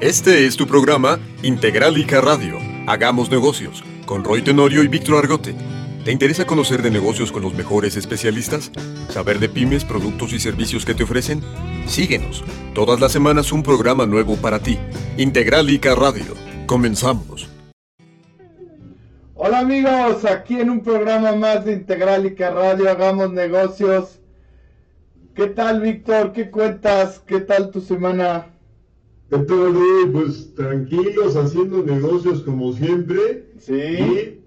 Este es tu programa Integralica Radio. Hagamos negocios con Roy Tenorio y Víctor Argote. ¿Te interesa conocer de negocios con los mejores especialistas? ¿Saber de pymes, productos y servicios que te ofrecen? Síguenos. Todas las semanas un programa nuevo para ti. Integralica Radio. Comenzamos. Hola amigos, aquí en un programa más de Integralica Radio Hagamos Negocios. ¿Qué tal Víctor? ¿Qué cuentas? ¿Qué tal tu semana? ¿Qué tal, Pues tranquilos, haciendo negocios como siempre. Sí. Y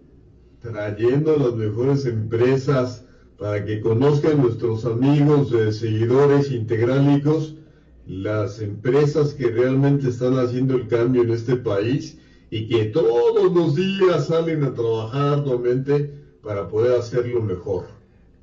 trayendo las mejores empresas para que conozcan nuestros amigos, eh, seguidores integrálicos, las empresas que realmente están haciendo el cambio en este país y que todos los días salen a trabajar nuevamente para poder hacerlo mejor.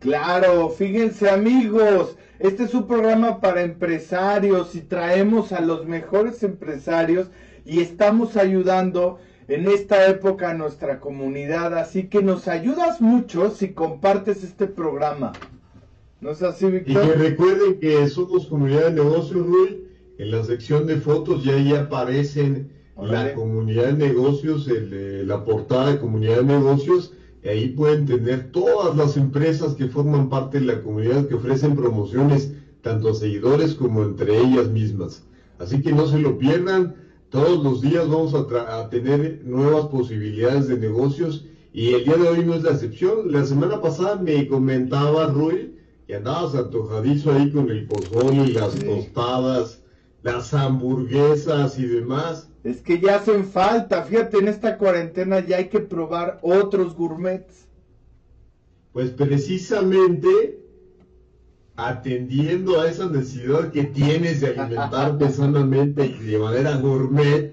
Claro, fíjense amigos, este es un programa para empresarios y traemos a los mejores empresarios y estamos ayudando en esta época a nuestra comunidad, así que nos ayudas mucho si compartes este programa. ¿No es así, Víctor? Y que recuerden que somos comunidad de negocios, Rui, en la sección de fotos ya ahí aparecen la comunidad de negocios, el, la portada de comunidad de negocios, y ahí pueden tener todas las empresas que forman parte de la comunidad que ofrecen promociones tanto a seguidores como entre ellas mismas. Así que no se lo pierdan, todos los días vamos a, tener nuevas posibilidades de negocios y el día de hoy no es la excepción. La semana pasada me comentaba Rui que andabas antojadizo ahí con el pozole, las tostadas, las hamburguesas y demás. Es que ya hacen falta, fíjate, en esta cuarentena ya hay que probar otros gourmets. Pues precisamente atendiendo a esa necesidad que tienes de alimentarte sanamente y de manera gourmet,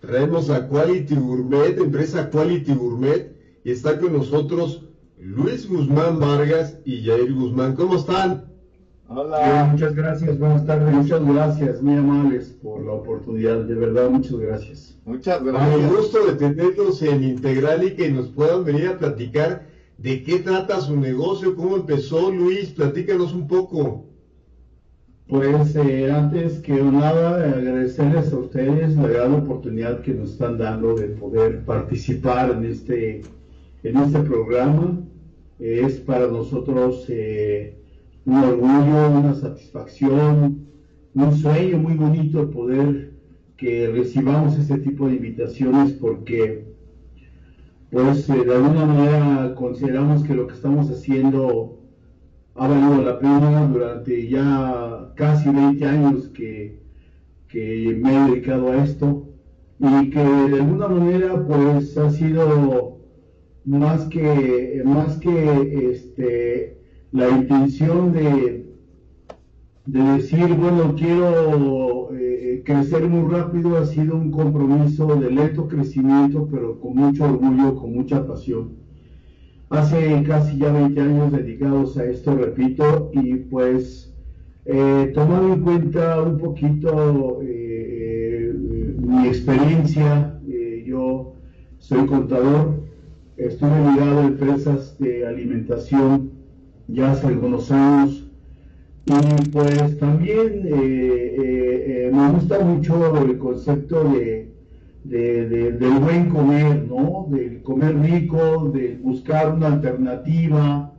traemos a Quality Gourmet, empresa Quality Gourmet, y está con nosotros Luis Guzmán Vargas y Jair Guzmán. ¿Cómo están? Hola. muchas gracias, buenas tardes. Muchas gracias, muy amables por la oportunidad. De verdad, muchas gracias. Muchas gracias. Con el gusto de tenerlos en Integral y que nos puedan venir a platicar de qué trata su negocio, cómo empezó. Luis, platícanos un poco. Pues eh, antes que nada, agradecerles a ustedes la gran oportunidad que nos están dando de poder participar en este, en este programa. Es para nosotros eh, un orgullo, una satisfacción, un sueño muy bonito poder que recibamos este tipo de invitaciones porque pues eh, de alguna manera consideramos que lo que estamos haciendo ha valido la pena durante ya casi 20 años que, que me he dedicado a esto y que de alguna manera pues ha sido más que más que este la intención de, de decir, bueno, quiero eh, crecer muy rápido, ha sido un compromiso de lento crecimiento, pero con mucho orgullo, con mucha pasión. Hace casi ya 20 años dedicados a esto, repito, y pues eh, tomando en cuenta un poquito eh, mi experiencia, yo soy contador, estuve ligado a empresas de alimentación, ya hace algunos años. Y pues también eh, eh, eh, me gusta mucho el concepto de, del buen comer, ¿no? Del comer rico, de buscar una alternativa.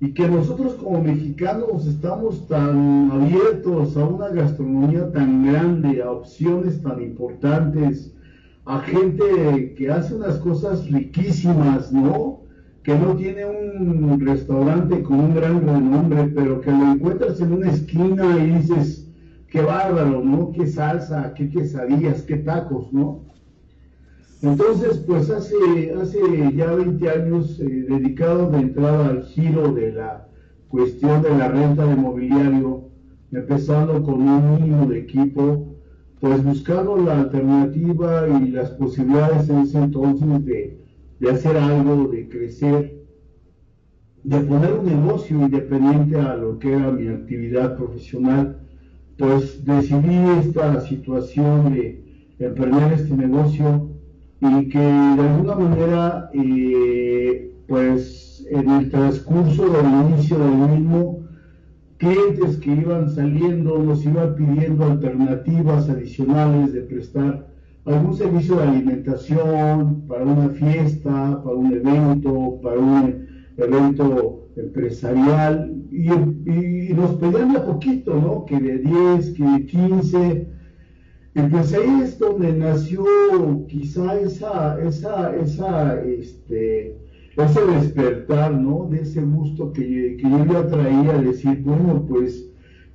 Y que nosotros como mexicanos estamos tan abiertos a una gastronomía tan grande, a opciones tan importantes, a gente que hace unas cosas riquísimas, ¿no? Que no tiene un restaurante con un gran renombre, pero que lo encuentras en una esquina y dices, qué bárbaro, ¿no? Qué salsa, qué quesadillas, qué tacos, ¿no? Entonces, pues hace, hace ya 20 años eh, dedicado de entrada al giro de la cuestión de la renta de mobiliario, empezando con un mínimo de equipo, pues buscando la alternativa y las posibilidades en ese entonces de de hacer algo, de crecer, de poner un negocio independiente a lo que era mi actividad profesional, pues decidí esta situación de emprender este negocio y que de alguna manera, eh, pues en el transcurso del inicio del mismo, clientes que iban saliendo nos iban pidiendo alternativas adicionales de prestar algún servicio de alimentación para una fiesta, para un evento, para un evento empresarial y, nos pedían de poquito, ¿no? Que de 10, que de 15. Y pues ahí es donde nació quizá esa, esa, esa, este, ese despertar, ¿no? De ese gusto que, que yo ya traía, decir, bueno, pues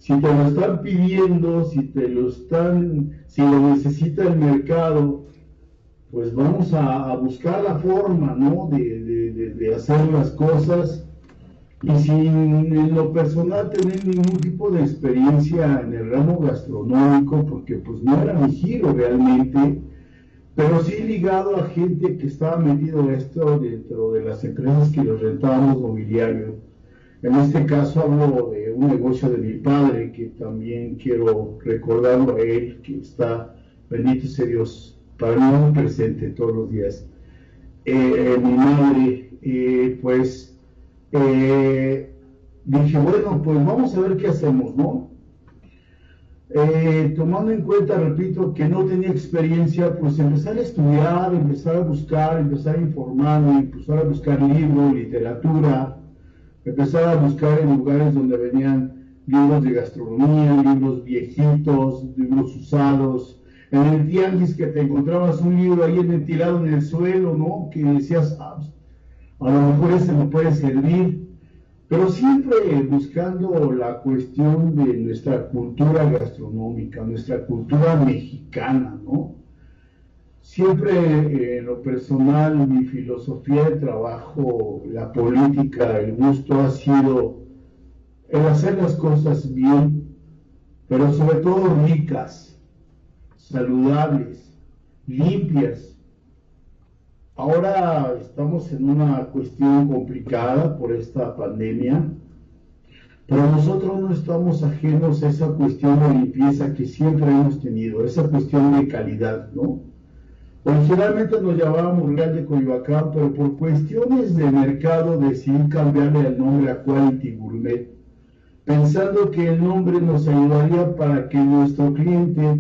si te lo están pidiendo, si te lo están, si lo necesita el mercado, pues vamos a, buscar la forma, ¿no? De, de, de, hacer las cosas y sin en lo personal tener ningún tipo de experiencia en el ramo gastronómico, porque pues no era mi giro realmente, pero sí ligado a gente que estaba metido esto dentro de las empresas que los rentábamos mobiliario. En este caso hablo de un negocio de mi padre, que también quiero recordarlo a él, que está, bendito sea Dios, para mí muy presente todos los días. Eh, mi madre, eh, pues, eh, dije, bueno, pues vamos a ver qué hacemos, ¿no? Eh, tomando en cuenta, repito, que no tenía experiencia, pues empezar a estudiar, empezar a buscar, empezar a informarme, empezar a buscar libros, literatura, empezar a buscar en lugares donde venían libros de gastronomía, libros viejitos, libros usados. En el tianguis que te encontrabas un libro ahí ventilado en el suelo, ¿no? Que decías, ah, a lo mejor ese me puede servir pero siempre buscando la cuestión de nuestra cultura gastronómica, nuestra cultura mexicana, ¿no? Siempre eh, en lo personal, mi filosofía de trabajo, la política, el gusto ha sido el hacer las cosas bien, pero sobre todo ricas, saludables, limpias, Ahora estamos en una cuestión complicada por esta pandemia, pero nosotros no estamos ajenos a esa cuestión de limpieza que siempre hemos tenido, esa cuestión de calidad, ¿no? Originalmente nos llamábamos Real de Coyoacán, pero por cuestiones de mercado decidí cambiarle el nombre a Quality Gourmet, pensando que el nombre nos ayudaría para que nuestro cliente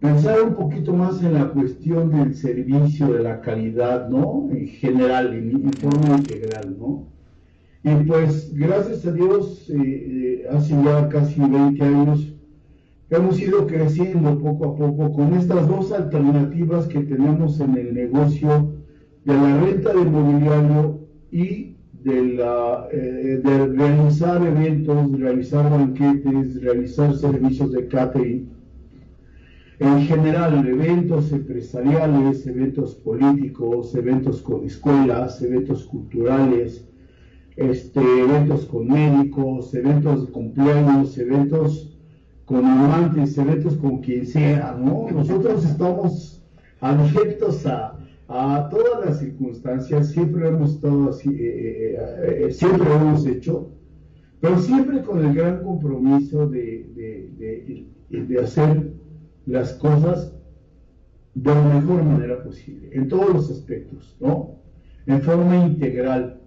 pensar un poquito más en la cuestión del servicio, de la calidad, ¿no? En general, en, forma integral, ¿no? Y pues, gracias a Dios, eh, eh, hace ya casi 20 años, hemos ido creciendo poco a poco con estas dos alternativas que tenemos en el negocio de la renta de mobiliario y eh, de realizar eventos, realizar banquetes, realizar servicios de catering. En general eventos empresariales, eventos políticos, eventos con escuelas, eventos culturales, este, eventos con médicos, eventos de cumpleaños, eventos con amantes, eventos con quien sea, ¿no? Nosotros estamos abiertos a, a todas las circunstancias, siempre hemos estado así, eh, eh, eh, siempre hemos hecho, pero siempre con el gran compromiso de, de, de, de hacer las cosas de la mejor manera posible, en todos los aspectos, ¿no? En forma integral.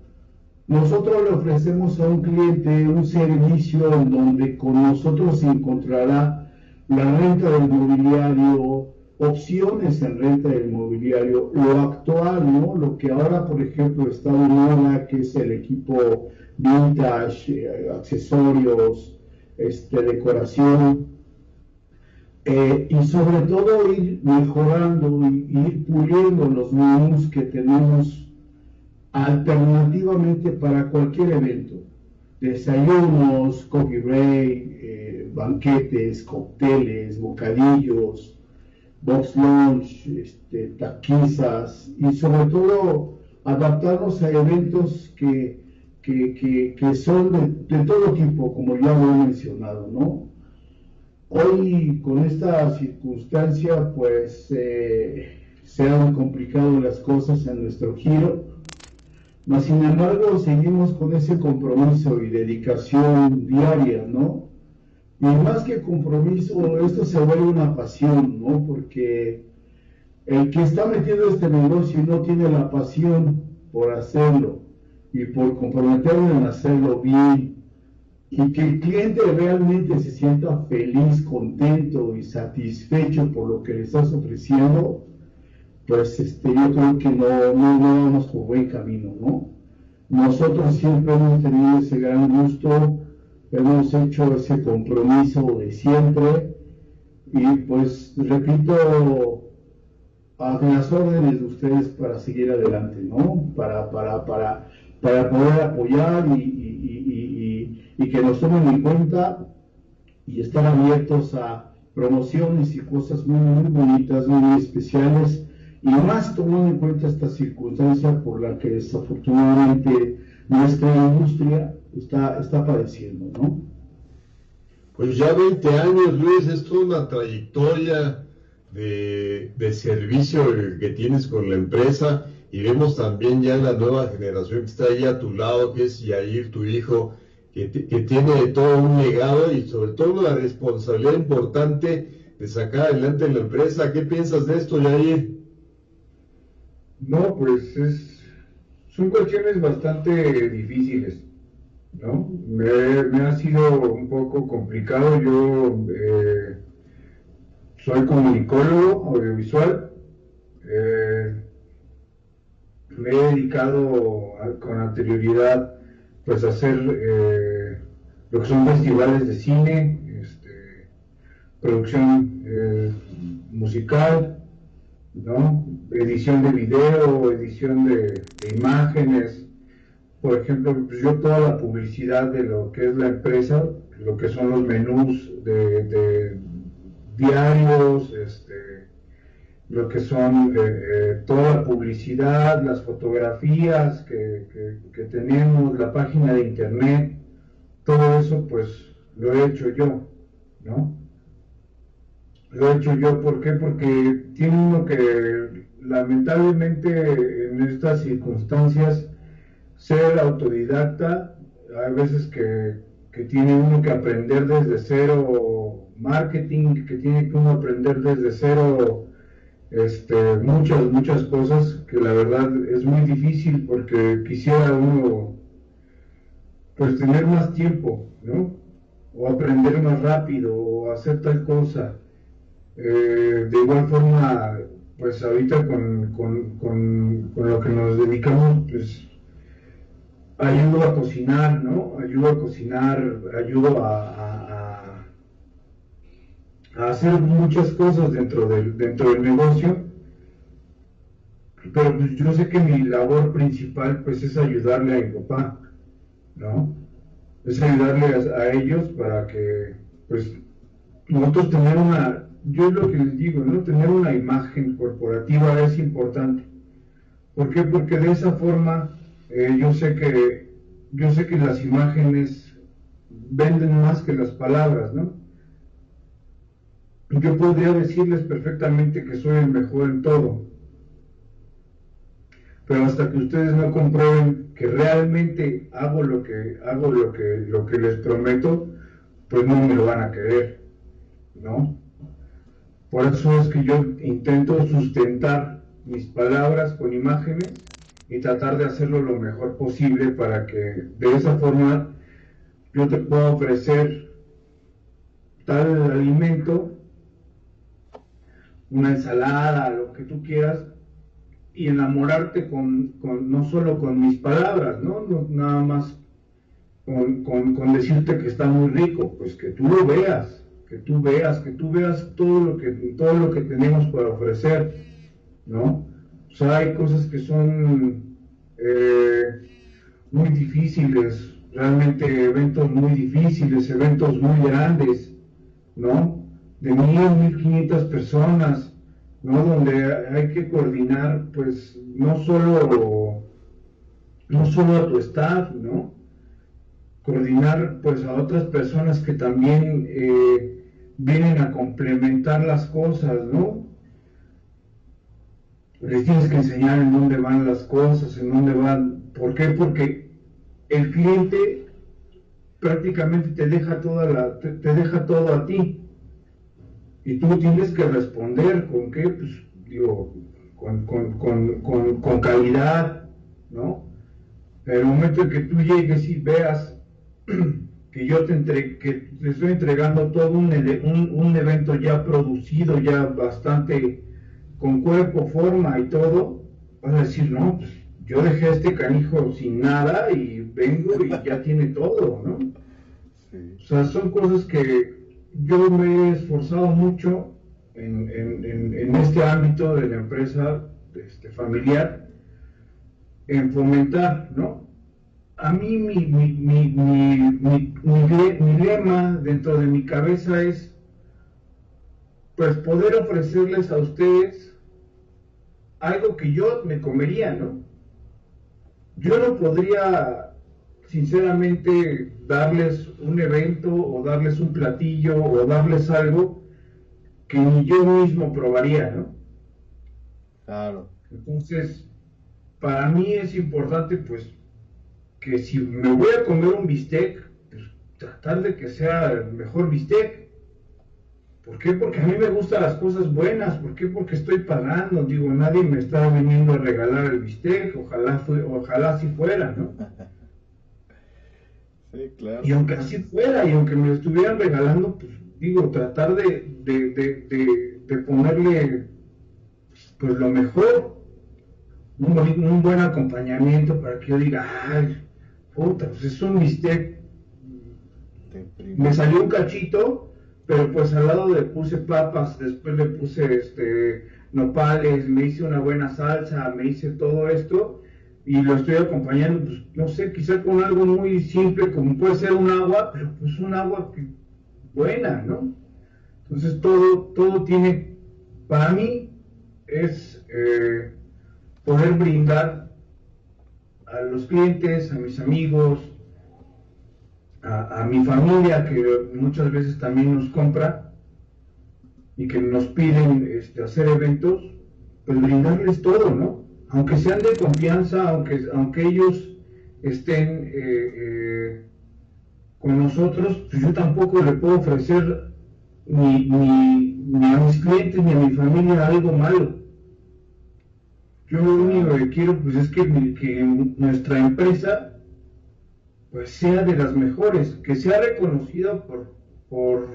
Nosotros le ofrecemos a un cliente un servicio en donde con nosotros se encontrará la renta del mobiliario, opciones en renta del mobiliario, lo actual, ¿no? Lo que ahora, por ejemplo, está de moda, que es el equipo vintage, eh, accesorios, este, decoración, eh, y sobre todo ir mejorando y, ir puliendo los menús que tenemos alternativamente para cualquier evento. Desayunos, coffee break, eh, banquetes, cócteles, bocadillos, box lunch, este, y sobre todo adaptarnos a eventos que, que, que, son de, de, todo tipo, como ya lo he mencionado, ¿no? Hoy con esta circunstancia pues eh, se han complicado las cosas en nuestro giro, mas sin embargo seguimos con ese compromiso y dedicación diaria, ¿no? Y más que compromiso, esto se vuelve una pasión, ¿no? Porque el que está metiendo este negocio y no tiene la pasión por hacerlo y por comprometerlo en hacerlo bien, y que el cliente realmente se sienta feliz, contento y satisfecho por lo que le estás ofreciendo, pues este, yo creo que no, no, no vamos por buen camino, ¿no? Nosotros siempre hemos tenido ese gran gusto, hemos hecho ese compromiso de siempre y pues repito a las órdenes de ustedes para seguir adelante, ¿no? Para, para, para, para poder apoyar y, y que nos tomen en cuenta y están abiertos a promociones y cosas muy, muy bonitas, muy especiales, y más tomando en cuenta esta circunstancia por la que desafortunadamente nuestra industria está, está padeciendo, ¿no? Pues ya 20 años, Luis, es toda una trayectoria de, de servicio que tienes con la empresa y vemos también ya la nueva generación que está ahí a tu lado, que es Yair, tu hijo, que, tiene todo un legado y sobre todo la responsabilidad importante de sacar adelante la empresa. ¿Qué piensas de esto, Yair? No, pues es, son cuestiones bastante difíciles, ¿no? Me, ha sido un poco complicado. Yo eh, soy comunicólogo audiovisual. Eh, me he dedicado con anterioridad pues hacer eh, lo que son festivales de cine, este, producción eh, musical, ¿no? edición de video, edición de, imágenes. Por ejemplo, pues yo toda la publicidad de lo que es la empresa, lo que son los menús de, diarios, este, lo que son eh, eh, toda la publicidad, las fotografías que, tenemos, la página de internet, todo eso pues lo he hecho yo, ¿no? Lo he hecho yo, ¿por qué? Porque tiene uno que lamentablemente en estas circunstancias ser autodidacta, hay veces que, que tiene uno que aprender desde cero marketing, que tiene que uno aprender desde cero este, muchas, muchas cosas que la verdad es muy difícil porque quisiera uno pues tener más tiempo, ¿no? O aprender más rápido o hacer tal cosa. Eh, de igual forma, pues ahorita con, con, lo que nos dedicamos, pues ayudo a cocinar, ¿no? Ayudo a cocinar, ayudo a a hacer muchas cosas dentro del, dentro del negocio, pero pues yo sé que mi labor principal pues es ayudarle a mi papá, ¿no? Es ayudarle a, ellos para que pues nosotros tener una, yo es lo que les digo, ¿no? Tener una imagen corporativa es importante. ¿Por qué? Porque de esa forma eh, yo sé que yo sé que las imágenes venden más que las palabras, ¿no? yo podría decirles perfectamente que soy el mejor en todo. Pero hasta que ustedes no comprueben que realmente hago lo que hago lo que lo que les prometo, pues no me lo van a creer, ¿no? Por eso es que yo intento sustentar mis palabras con imágenes y tratar de hacerlo lo mejor posible para que de esa forma yo te pueda ofrecer tal alimento una ensalada, lo que tú quieras, y enamorarte con, no solo con mis palabras, ¿no? nada más con, decirte que está muy rico, pues que tú lo veas, que tú veas, que tú veas todo lo que, todo lo que tenemos para ofrecer, ¿no? O sea, hay cosas que son eh, muy difíciles, realmente eventos muy difíciles, eventos muy grandes, ¿no? de mil, mil quinientas personas, ¿no? Donde hay que coordinar, pues, no solo, no solo a tu staff, ¿no? Coordinar, pues, a otras personas que también eh, vienen a complementar las cosas, ¿no? Les tienes que enseñar en dónde van las cosas, en dónde van. ¿Por qué? Porque el cliente prácticamente te deja toda la, te deja todo a ti y tú tienes que responder con qué, pues, digo, con, con, calidad, ¿no? En el momento en que tú llegues y veas que yo te, entre, que te estoy entregando todo un, un, evento ya producido, ya bastante con cuerpo, forma y todo, vas a decir, no, pues yo dejé a este canijo sin nada y vengo y ya tiene todo, ¿no? O sea, son cosas que yo me he esforzado mucho en, en, este ámbito de la empresa este, familiar en fomentar, ¿no? A mí mi, mi, mi, mi, lema dentro de mi cabeza es pues poder ofrecerles a ustedes algo que yo me comería, ¿no? Yo no podría sinceramente darles un evento o darles un platillo o darles algo que ni yo mismo probaría, ¿no? Claro. Entonces, para mí es importante, pues, que si me voy a comer un bistec, pues tratar de que sea el mejor bistec. ¿Por qué? Porque a mí me gustan las cosas buenas. ¿Por qué? Porque estoy pagando. Digo, nadie me está viniendo a regalar el bistec. Ojalá, fue, ojalá así fuera, ¿no? Sí, claro. Y aunque así fuera, y aunque me lo estuvieran regalando, pues digo, tratar de, de, de, de ponerle pues lo mejor, un, buen acompañamiento para que yo diga, ay, puta, pues es un bistec. Me salió un cachito, pero pues al lado le puse papas, después le puse este nopales, me hice una buena salsa, me hice todo esto y lo estoy acompañando, pues no sé, quizá con algo muy simple como puede ser un agua, pero pues un agua buena, ¿no? Entonces todo, todo tiene, para mí, es eh, poder brindar a los clientes, a mis amigos, a, mi familia que muchas veces también nos compra y que nos piden este, hacer eventos, pues brindarles todo, ¿no? Aunque sean de confianza, aunque, aunque ellos estén eh, eh, con nosotros, pues yo tampoco le puedo ofrecer ni, ni a mis clientes ni a mi familia algo malo. Yo lo único que quiero pues es que, nuestra empresa pues sea de las mejores, que sea reconocida por, por,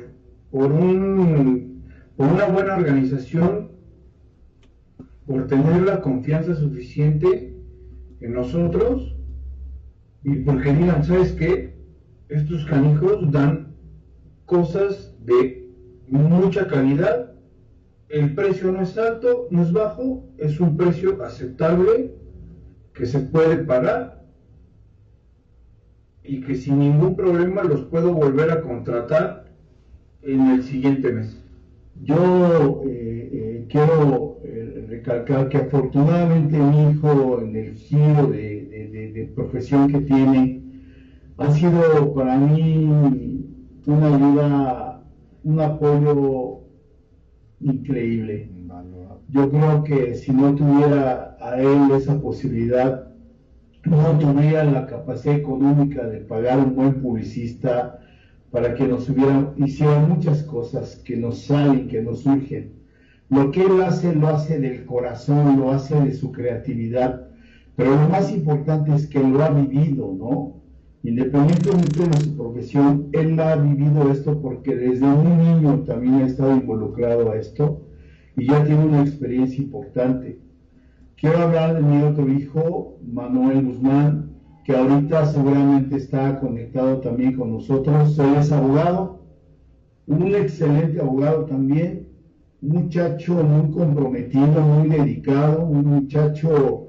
por, un, por una buena organización, por tener la confianza suficiente en nosotros y porque digan, ¿sabes qué? Estos canijos dan cosas de mucha calidad el precio no es alto, no es bajo, es un precio aceptable que se puede pagar y que sin ningún problema los puedo volver a contratar en el siguiente mes. Yo eh, eh, quiero eh, recalcar que afortunadamente mi hijo en el giro de, profesión que tiene ha sido para mí una ayuda, un apoyo increíble. Yo creo que si no tuviera a él esa posibilidad, no tuviera la capacidad económica de pagar un buen publicista para que nos hubiera, hiciera muchas cosas que nos salen, que nos surgen. Lo que él hace, lo hace del corazón, lo hace de su creatividad, pero lo más importante es que lo ha vivido, ¿no? Independientemente de su profesión, él ha vivido esto porque desde un niño también ha estado involucrado a esto y ya tiene una experiencia importante. Quiero hablar de mi otro hijo, Manuel Guzmán, que ahorita seguramente está conectado también con nosotros. Él es abogado, un excelente abogado también, muchacho muy comprometido, muy dedicado, un muchacho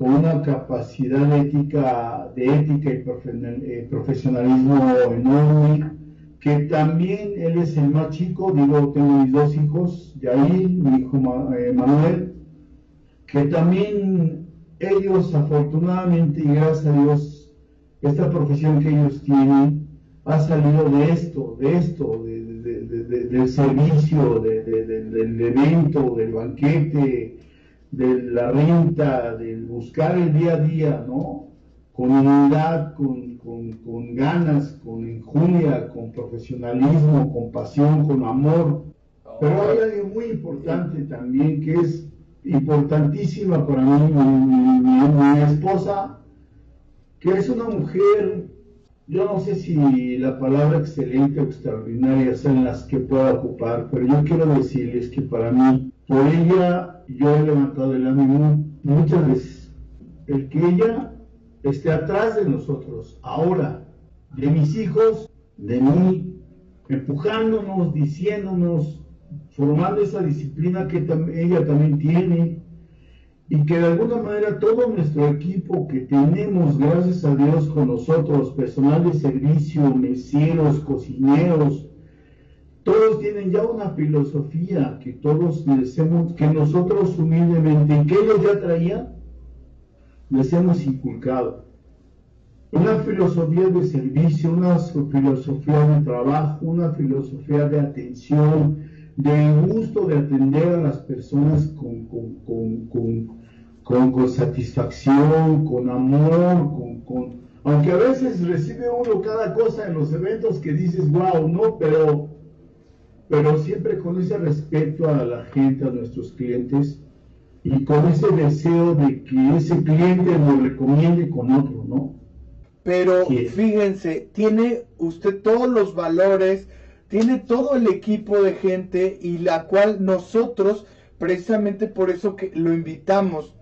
con una capacidad ética, de ética y eh, profesionalismo enorme, que también él es el más chico, digo, tengo mis dos hijos, de ahí mi hijo eh, Manuel, que también ellos afortunadamente y gracias a Dios, esta profesión que ellos tienen ha salido de esto, de esto, del servicio, del evento, del banquete, de la renta, del buscar el día a día, ¿no? Con unidad, con, con, ganas, con injuria, con profesionalismo, con pasión, con amor. Pero hay algo muy importante también que es importantísima para mí, mi, mi, esposa, que es una mujer yo no sé si la palabra excelente o extraordinaria son las que pueda ocupar, pero yo quiero decirles que para mí, por ella, yo he levantado el ánimo muchas veces. El que ella esté atrás de nosotros, ahora, de mis hijos, de mí, empujándonos, diciéndonos, formando esa disciplina que ella también tiene, y que de alguna manera todo nuestro equipo que tenemos, gracias a Dios, con nosotros, personal de servicio, meseros, cocineros, todos tienen ya una filosofía que todos que nosotros humildemente, que ellos ya traían, les hemos inculcado. Una filosofía de servicio, una filosofía de trabajo, una filosofía de atención, de gusto de atender a las personas con, con, con con, satisfacción, con amor, con, aunque a veces recibe uno cada cosa en los eventos que dices, wow, no, pero, pero siempre con ese respeto a la gente, a nuestros clientes, y con ese deseo de que ese cliente lo recomiende con otro, ¿no? Pero fíjense, tiene usted todos los valores, tiene todo el equipo de gente y la cual nosotros, precisamente por eso que lo invitamos,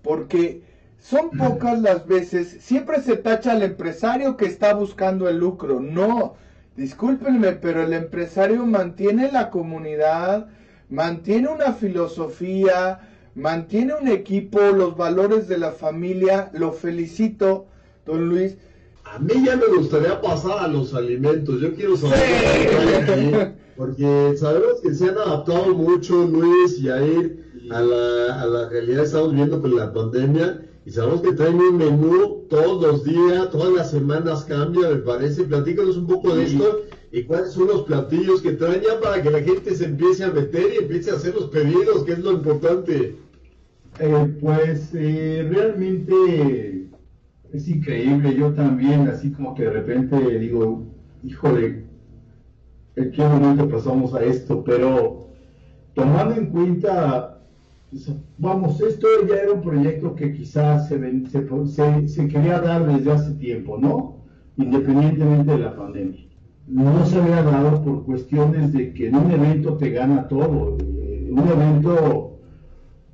porque son pocas las veces, siempre se tacha al empresario que está buscando el lucro. No, discúlpenme, pero el empresario mantiene la comunidad, mantiene una filosofía, mantiene un equipo, los valores de la familia. Lo felicito, don Luis. A mí ya me gustaría pasar a los alimentos. Yo quiero saber porque sabemos que se han adaptado mucho Luis y Air a la, a la realidad que estamos viendo con la pandemia y sabemos que traen un menú todos los días, todas las semanas cambia, me parece. Platícanos un poco de esto y cuáles son los platillos que traen ya para que la gente se empiece a meter y empiece a hacer los pedidos, que es lo importante. Eh, pues eh, realmente es increíble, yo también, así como que de repente digo, híjole, ¿en qué momento pasamos a esto? Pero tomando en cuenta Vamos, esto ya era un proyecto que quizás se, quería dar desde hace tiempo, ¿no? Independientemente de la pandemia. No se había dado por cuestiones de que en un evento te gana todo. Eh, un evento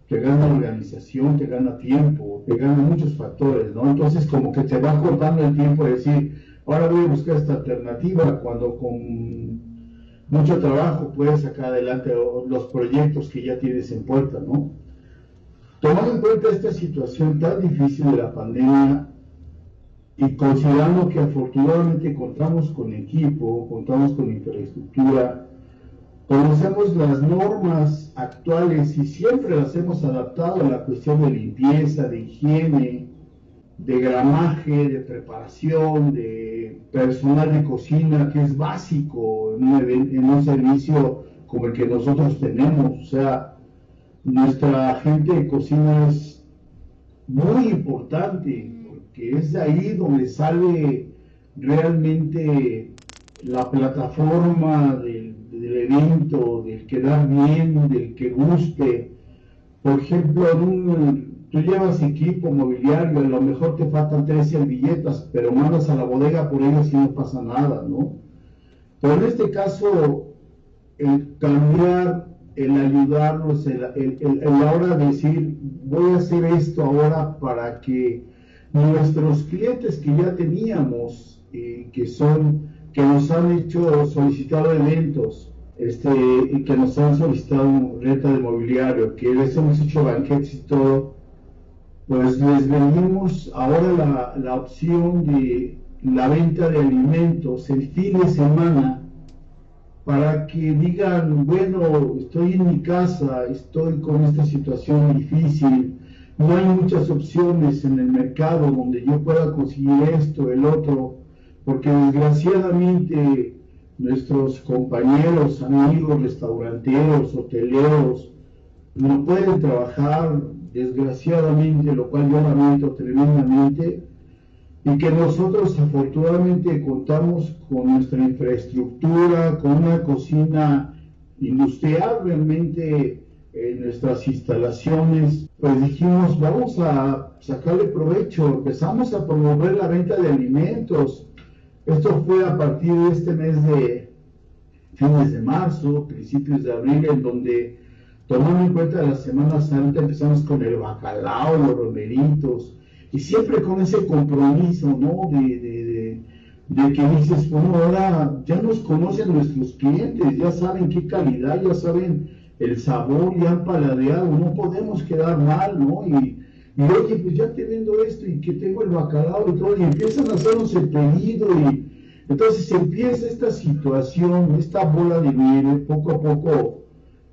te gana organización, te gana tiempo, te gana muchos factores, ¿no? Entonces como que te va cortando el tiempo de decir, ahora voy a buscar esta alternativa cuando con mucho trabajo puedes sacar adelante los proyectos que ya tienes en puerta, ¿no? Tomando en cuenta esta situación tan difícil de la pandemia y considerando que afortunadamente contamos con equipo, contamos con infraestructura, conocemos las normas actuales y siempre las hemos adaptado a la cuestión de limpieza, de higiene, de gramaje, de preparación, de personal de cocina, que es básico en un, en un servicio como el que nosotros tenemos. O sea, nuestra gente de cocina es muy importante, porque es de ahí donde sale realmente la plataforma del, del evento, del quedar bien, del que guste. Por ejemplo, en un Tú llevas equipo mobiliario, a lo mejor te faltan tres servilletas, pero mandas a la bodega por ellas y no pasa nada, ¿no? Pero en este caso, el cambiar, el ayudarnos, el, el, hora de decir, voy a hacer esto ahora para que nuestros clientes que ya teníamos, eh, que son, que nos han hecho, solicitado eventos, este, y que nos han solicitado renta de mobiliario, que les hemos hecho banquetes y todo, pues les vendimos ahora la, opción de la venta de alimentos el fin de semana para que digan, bueno, estoy en mi casa, estoy con esta situación difícil, no hay muchas opciones en el mercado donde yo pueda conseguir esto, el otro, porque desgraciadamente nuestros compañeros, amigos, restauranteros, hoteleros, no pueden trabajar desgraciadamente, lo cual yo lamento tremendamente, y que nosotros afortunadamente contamos con nuestra infraestructura, con una cocina industrial realmente en nuestras instalaciones, pues dijimos, vamos a sacarle provecho, empezamos a promover la venta de alimentos, Esto fue a partir de este mes de fines de marzo, principios de abril, en donde tomando en cuenta la Semana Santa empezamos con el bacalao, los romeritos, y siempre con ese compromiso, ¿no? De, que dices, bueno, ahora ya nos conocen nuestros clientes, ya saben qué calidad, ya saben el sabor, ya han paladeado, no podemos quedar mal, ¿no? Y, y oye, pues ya teniendo esto y que tengo el bacalao y todo, y empiezan a hacernos el pedido y entonces empieza esta situación, esta bola de nieve, poco a poco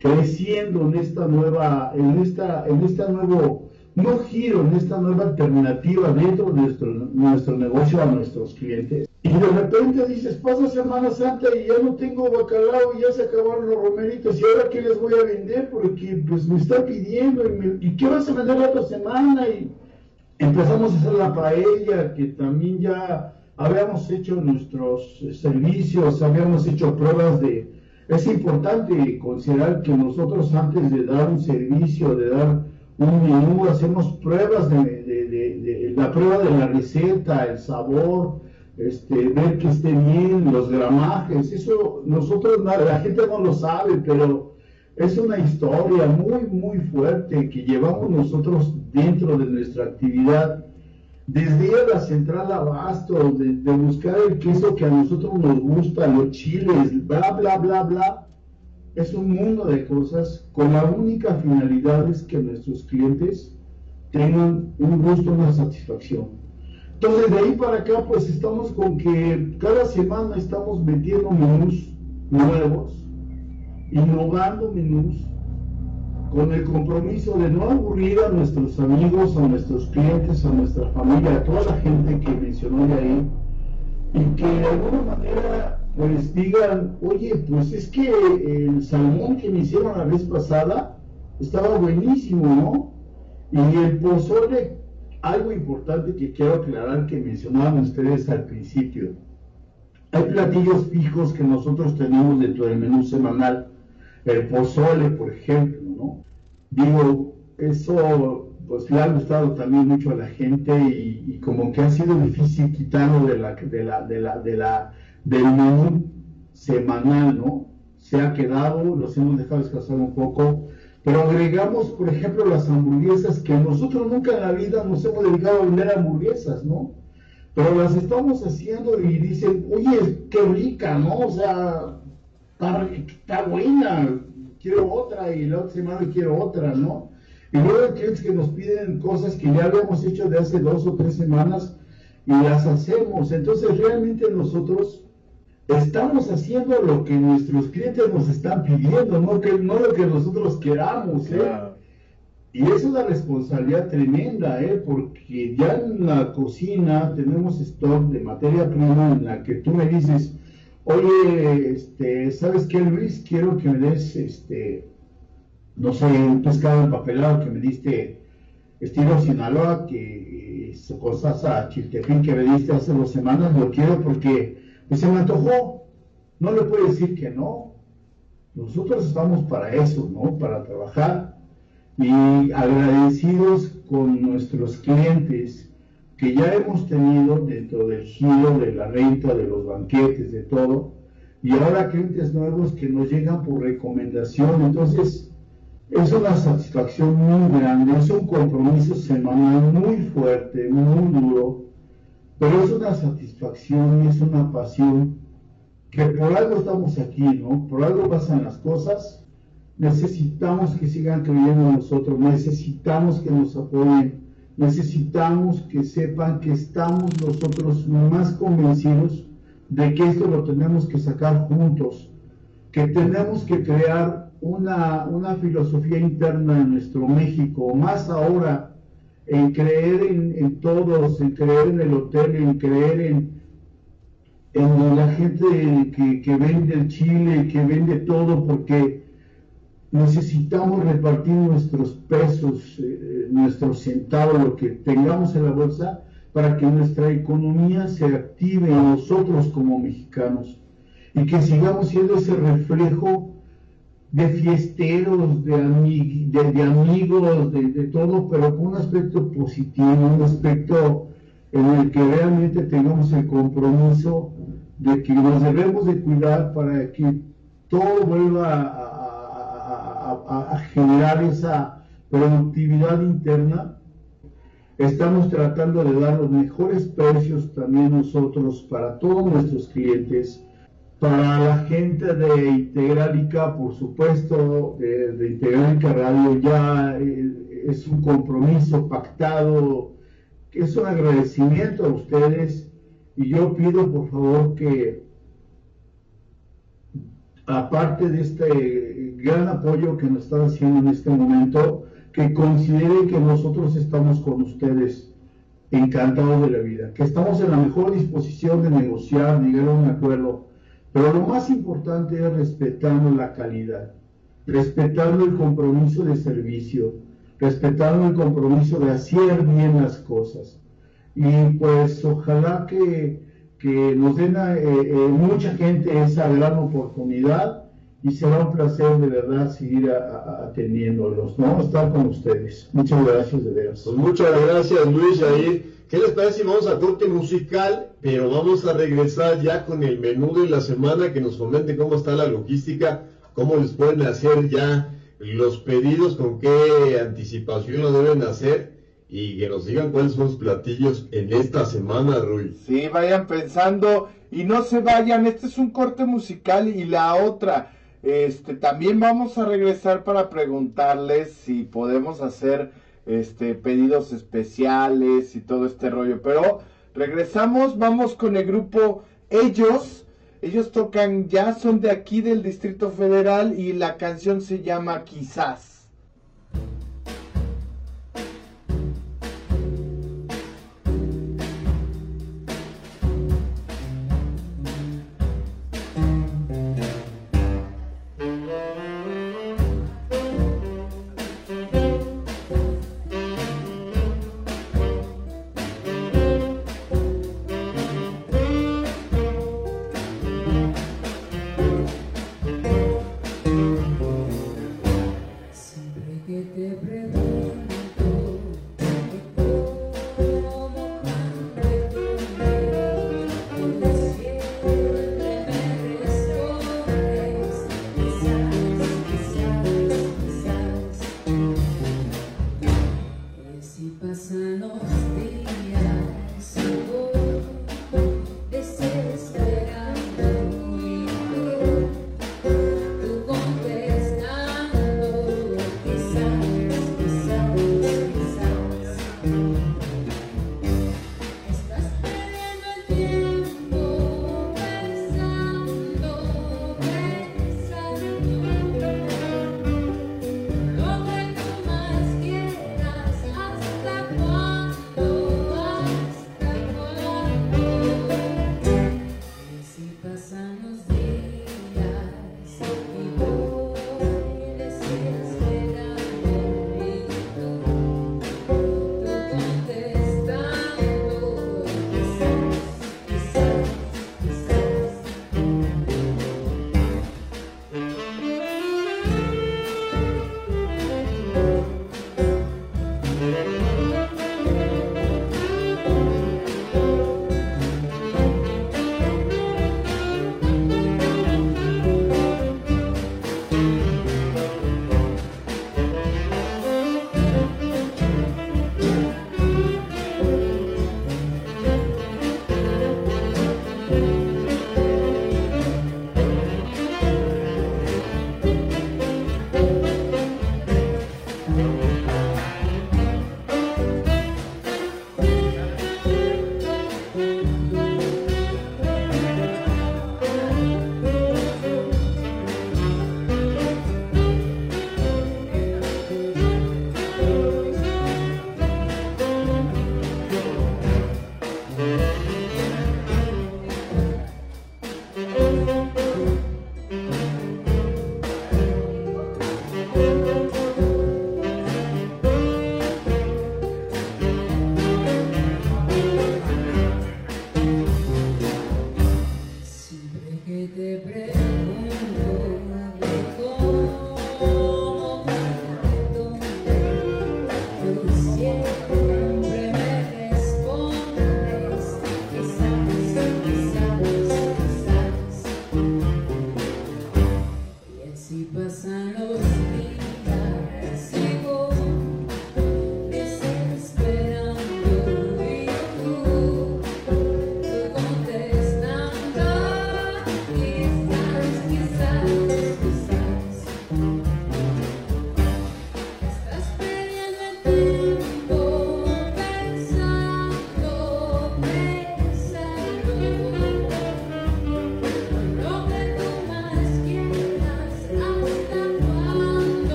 creciendo en esta nueva, en esta, en esta nuevo, no giro, en esta nueva alternativa dentro de nuestro, nuestro negocio a nuestros clientes. Y de repente dices, pasa Semana Santa y ya no tengo bacalao y ya se acabaron los romeritos y ahora qué les voy a vender porque pues me está pidiendo y, y qué vas a vender la otra semana y empezamos a hacer la paella que también ya habíamos hecho nuestros servicios, habíamos hecho pruebas de... Es importante considerar que nosotros antes de dar un servicio, de dar un menú, hacemos pruebas de, la prueba de la receta, el sabor, este, ver que esté bien, los gramajes, eso nosotros, la gente no lo sabe, pero es una historia muy, muy fuerte que llevamos nosotros dentro de nuestra actividad desde la central abasto, de, de, buscar el queso que a nosotros nos gusta, los chiles, bla, bla, bla, bla, es un mundo de cosas con la única finalidad es que nuestros clientes tengan un gusto, una satisfacción. Entonces de ahí para acá pues estamos con que cada semana estamos metiendo menús nuevos, innovando menús, con el compromiso de no aburrir a nuestros amigos, a nuestros clientes, a nuestra familia, a toda la gente que mencionó de ahí, y que de alguna manera pues digan, oye, pues es que el salmón que me hicieron la vez pasada estaba buenísimo, ¿no? Y el pozole, algo importante que quiero aclarar que mencionaban ustedes al principio. Hay platillos fijos que nosotros tenemos dentro del menú semanal. El pozole, por ejemplo, Digo, eso pues le ha gustado también mucho a la gente y, como que ha sido difícil quitarlo de la, de la, de la, de la, del menú semanal, ¿no? Se ha quedado, los hemos dejado descansar un poco, pero agregamos, por ejemplo, las hamburguesas, que nosotros nunca en la vida nos hemos dedicado a vender hamburguesas, ¿no? Pero las estamos haciendo y dicen, oye, qué rica, ¿no? O sea, está buena, quiero otra y la otra semana quiero otra, ¿no? Y luego hay clientes que nos piden cosas que ya habíamos hecho de hace dos o tres semanas y las hacemos. Entonces realmente nosotros estamos haciendo lo que nuestros clientes nos están pidiendo, no, que, no lo que nosotros queramos. ¿eh? Y es una responsabilidad tremenda, ¿eh? porque ya en la cocina tenemos stock de materia prima en la que tú me dices, oye, este, ¿sabes qué, Luis? Quiero que me des, este, no sé, un pescado empapelado que me diste estilo Sinaloa, que es cosas a Chiltepín que me diste hace dos semanas, lo quiero porque pues, se me antojó. No le puedo decir que no. Nosotros estamos para eso, ¿no? Para trabajar y agradecidos con nuestros clientes que ya hemos tenido dentro del giro de la renta, de los banquetes, de todo, y ahora clientes nuevos que nos llegan por recomendación. Entonces, es una satisfacción muy grande, es un compromiso semanal muy fuerte, muy duro, pero es una satisfacción y es una pasión que por algo estamos aquí, ¿no? Por algo pasan las cosas. Necesitamos que sigan creyendo en nosotros, necesitamos que nos apoyen necesitamos que sepan que estamos nosotros más convencidos de que esto lo tenemos que sacar juntos, que tenemos que crear una, filosofía interna en nuestro México, más ahora en creer en, todos, en creer en el hotel, en creer en, en la gente que, que vende el chile, que vende todo, porque necesitamos repartir nuestros pesos, eh, nuestros centavos, lo que tengamos en la bolsa, para que nuestra economía se active en nosotros como mexicanos. Y que sigamos siendo ese reflejo de fiesteros, de, de, amigos, de, todo, pero con un aspecto positivo, un aspecto en el que realmente tengamos el compromiso de que nos debemos de cuidar para que todo vuelva a, a generar esa productividad interna. Estamos tratando de dar los mejores precios también nosotros para todos nuestros clientes para la gente de Integralica, por supuesto, de, de Integralica Radio ya eh, es un compromiso pactado, es un agradecimiento a ustedes y yo pido por favor que aparte de este gran apoyo que nos están haciendo en este momento, que consideren que nosotros estamos con ustedes encantados de la vida, que estamos en la mejor disposición de negociar, llegar a un acuerdo pero lo más importante es respetando la calidad, respetando el compromiso de servicio, respetando el compromiso de hacer bien las cosas. Y pues ojalá que, nos den a, eh, eh, mucha gente esa gran oportunidad y será un placer de verdad seguir atendiéndolos, ¿no? Estar con ustedes. Muchas gracias de veras. Pues muchas gracias Luis Jair. ¿Qué les parece si vamos a corte musical? Pero vamos a regresar ya con el menú de la semana, que nos comente cómo está la logística, cómo les pueden hacer ya los pedidos, con qué anticipación lo deben hacer y que nos digan cuáles son los platillos en esta semana, Rui. Sí, vayan pensando y no se vayan, este es un corte musical y la otra, este, también vamos a regresar para preguntarles si podemos hacer este, pedidos especiales y todo este rollo. Pero regresamos, vamos con el grupo Ellos. Ellos tocan ya, son de aquí del Distrito Federal y la canción se llama Quizás.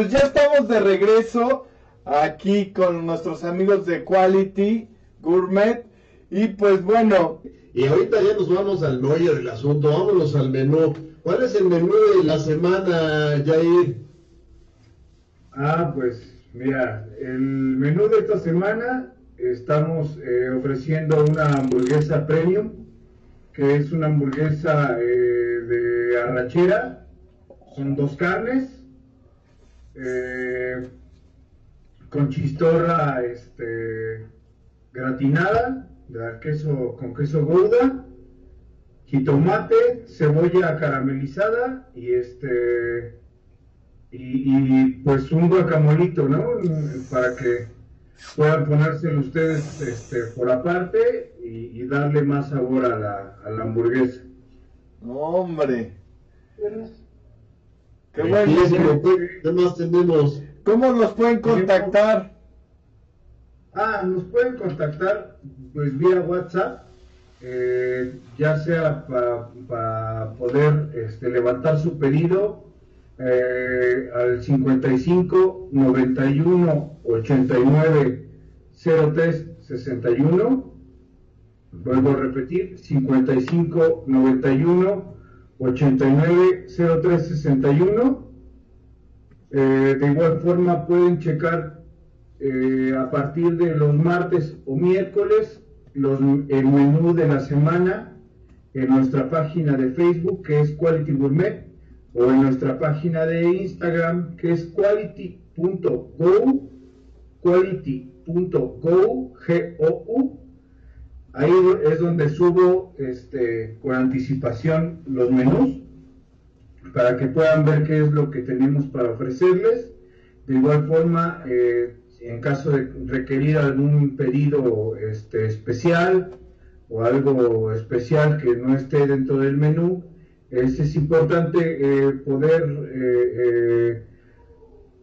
Pues ya estamos de regreso aquí con nuestros amigos de Quality Gourmet. Y pues bueno. Y ahorita ya nos vamos al meollo del asunto, vámonos al menú. ¿Cuál es el menú de la semana, Jair? Ah, pues mira, el menú de esta semana estamos eh, ofreciendo una hamburguesa premium, que es una hamburguesa eh, de arrachera, son dos carnes, eh, con chistorra este, gratinada, de queso, con queso gouda, jitomate, cebolla caramelizada y este y, pues un guacamolito, ¿no? Para que puedan ponérselo ustedes este, por aparte y, darle más sabor a la, a la hamburguesa. Hombre. Qué bueno. ¿Qué más tenemos? ¿Cómo nos pueden contactar? Ah, nos pueden contactar pues vía WhatsApp, eh, ya sea para poder este, levantar su pedido eh, al 55 91 89 03 61. Vuelvo a repetir, 55 91 89 03 61. de igual forma pueden checar eh, a partir de los martes o miércoles los, el menú de la semana en nuestra página de Facebook que es Quality Gourmet o en nuestra página de Instagram que es quality.go quality.go ahí es donde subo este, con anticipación los menús para que puedan ver qué es lo que tenemos para ofrecerles. De igual forma eh, en caso de requerir algún pedido este, especial o algo especial que no esté dentro del menú es, importante eh, poder eh,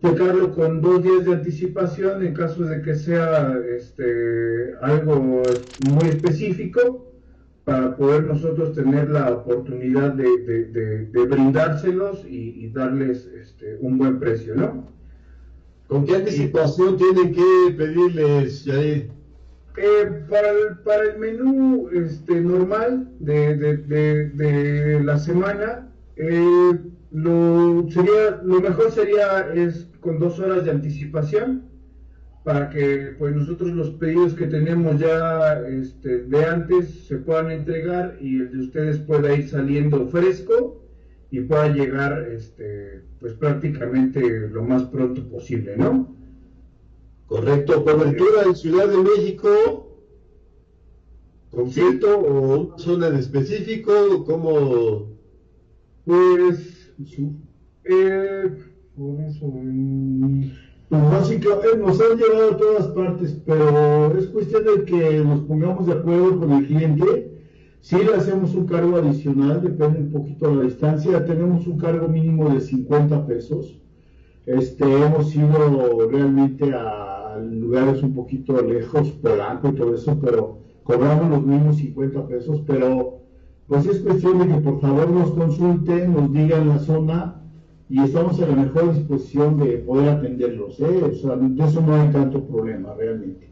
eh con dos días de anticipación en caso de que sea este, algo muy específico para poder nosotros tener la oportunidad de, brindárselos y, darles este, un buen precio, ¿no? ¿Con qué anticipación tienen que pedirles, Yair? Eh, para, el, para el menú este, normal de, de, la semana, eh, lo, sería, lo mejor sería es con dos horas de anticipación para que pues nosotros los pedidos que tenemos ya este, de antes se puedan entregar y el de ustedes pueda ir saliendo fresco y pueda llegar este, pues prácticamente lo más pronto posible, ¿no? Correcto, cobertura en Ciudad de México, concierto o una zona en específico, como pues eh, por eso pues básicamente nos han llevado a todas partes, pero es cuestión de que nos pongamos de acuerdo con el cliente. Si le hacemos un cargo adicional, depende un poquito de la distancia. Tenemos un cargo mínimo de 50 pesos. Este, hemos ido realmente a lugares un poquito lejos, Polanco y todo eso, pero cobramos los mismos 50 pesos, pero pues es cuestión de que por favor nos consulten, nos digan la zona y estamos en la mejor disposición de poder atenderlos, ¿eh? o sea, de eso no hay tanto problema realmente.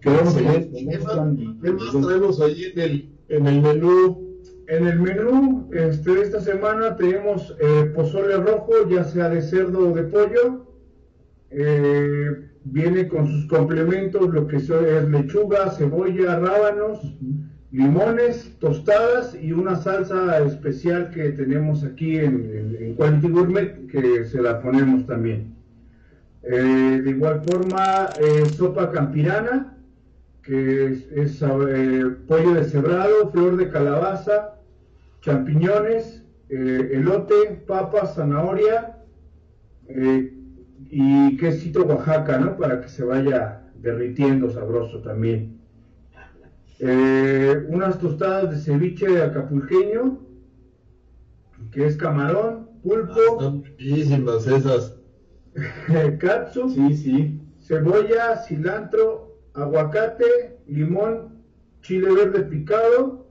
Queremos ¿Qué, más, traemos allí en el, en el menú? En el menú este, esta semana tenemos eh, pozole rojo, ya sea de cerdo o de pollo, eh, viene con sus complementos, lo que es lechuga, cebolla, rábanos, limones, tostadas y una salsa especial que tenemos aquí en, en, Quality Gourmet que se la ponemos también. Eh, de igual forma, eh, sopa campirana, que es, eh, pollo deshebrado, flor de calabaza, champiñones, elote, papa, zanahoria, y quesito Oaxaca, ¿no? Para que se vaya derritiendo sabroso también. Eh, unas tostadas de ceviche acapulqueño, que es camarón, pulpo. Ah, esas. katsu, sí, sí. cebolla, cilantro, aguacate, limón, chile verde picado,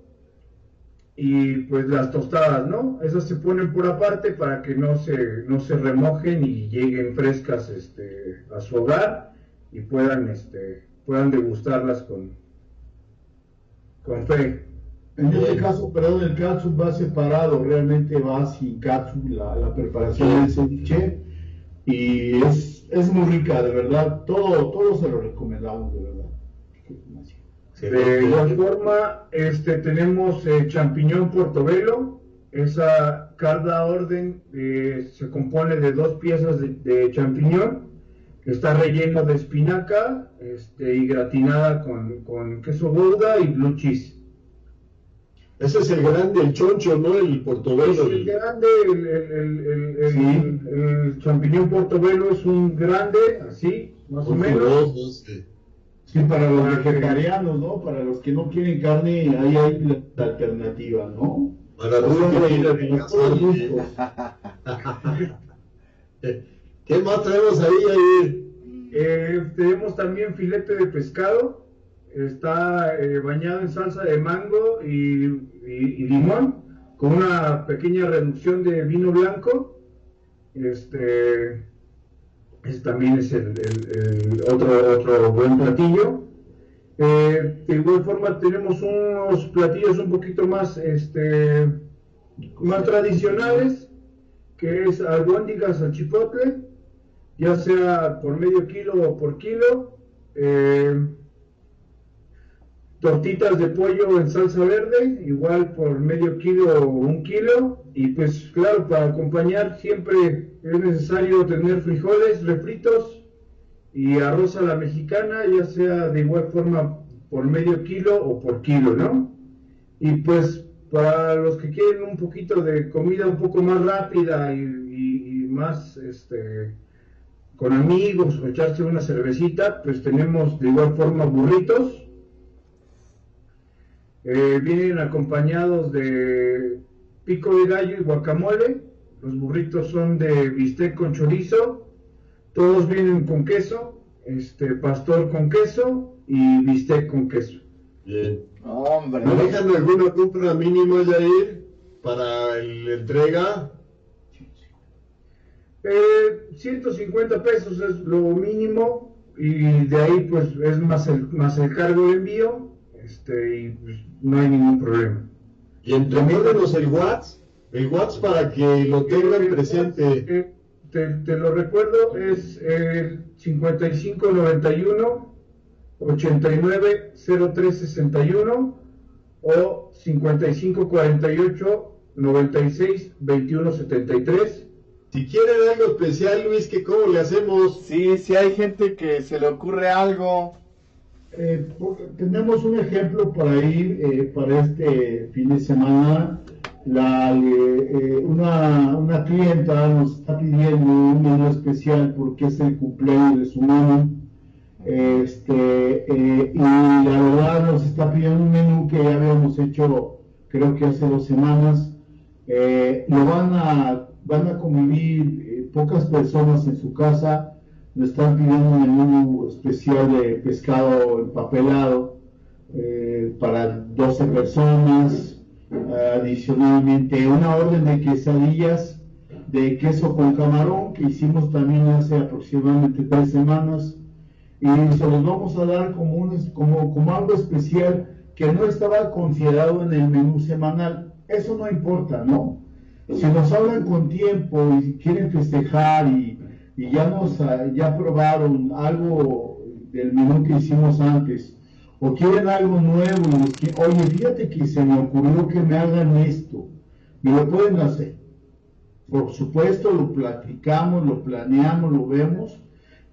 y pues las tostadas, ¿no? Esas se ponen por aparte para que no se, no se remojen y lleguen frescas este, a su hogar y puedan, este, puedan degustarlas con, fe. En este caso, perdón, el catsup va separado, realmente va sin catsup la, la preparación del ceviche y es, es muy rica, de verdad, todo, todo se lo recomendamos, de verdad. De igual forma, este, tenemos eh, champiñón portobelo. Esa cada orden eh, se compone de dos piezas de, champiñón. Está relleno de espinaca este, y gratinada con, queso gouda y blue cheese. Ese es el grande, el choncho, ¿no? El portobelo. el grande, el, champiñón portobelo es un grande, así, más o menos. Sí, para los vegetarianos, ¿no? Para los que no quieren carne, ahí hay la alternativa, ¿no? Para los que ¿Qué más traemos ahí? Eh, tenemos también filete de pescado, está eh, bañado en salsa de mango y, limón, con una pequeña reducción de vino blanco. Este, ese también es el, otro, otro buen platillo. Eh, de igual forma tenemos unos platillos un poquito más, este, más tradicionales, que es albóndigas al chipotle, ya sea por medio kilo o por kilo. Eh, tortitas de pollo en salsa verde, igual por medio kilo o un kilo. Y pues claro, para acompañar siempre es necesario tener frijoles refritos y arroz a la mexicana, ya sea de igual forma por medio kilo o por kilo, ¿no? Y pues para los que quieren un poquito de comida un poco más rápida y, más este con amigos o echarse una cervecita, pues tenemos de igual forma burritos eh, vienen acompañados de pico de gallo y guacamole. Los burritos son de bistec con chorizo. Todos vienen con queso, este pastor con queso y bistec con queso. Bien. Hombre. ¿Manejan alguna compra mínima, ir para la entrega? Eh, 150 pesos es lo mínimo y de ahí pues es más el, más el cargo de envío este, y pues, no hay ningún problema. Y entremédenos el WhatsApp, el WhatsApp para que lo tengan presente. Eh, te, te, lo recuerdo, es el 5591 890361 o 5548 96 73 Si quieren algo especial, Luis, que cómo le hacemos. Sí, si hay gente que se le ocurre algo eh, tenemos un ejemplo para ir eh, para este fin de semana. La, eh, una, una, clienta nos está pidiendo un menú especial porque es el cumpleaños de su mamá. Este, y la verdad nos está pidiendo un menú que ya habíamos hecho creo que hace dos semanas. lo van a, van a convivir pocas personas en su casa me están pidiendo un menú especial de pescado empapelado eh, para 12 personas. adicionalmente, una orden de quesadillas de queso con camarón que hicimos también hace aproximadamente tres semanas. Y se los vamos a dar como, un, como, como algo especial que no estaba considerado en el menú semanal. Eso no importa, ¿no? Si nos hablan con tiempo y quieren festejar y ya nos ya probaron algo del menú que hicimos antes o quieren algo nuevo y oye, fíjate que se me ocurrió que me hagan esto, me lo pueden hacer. Por supuesto, lo platicamos, lo planeamos, lo vemos,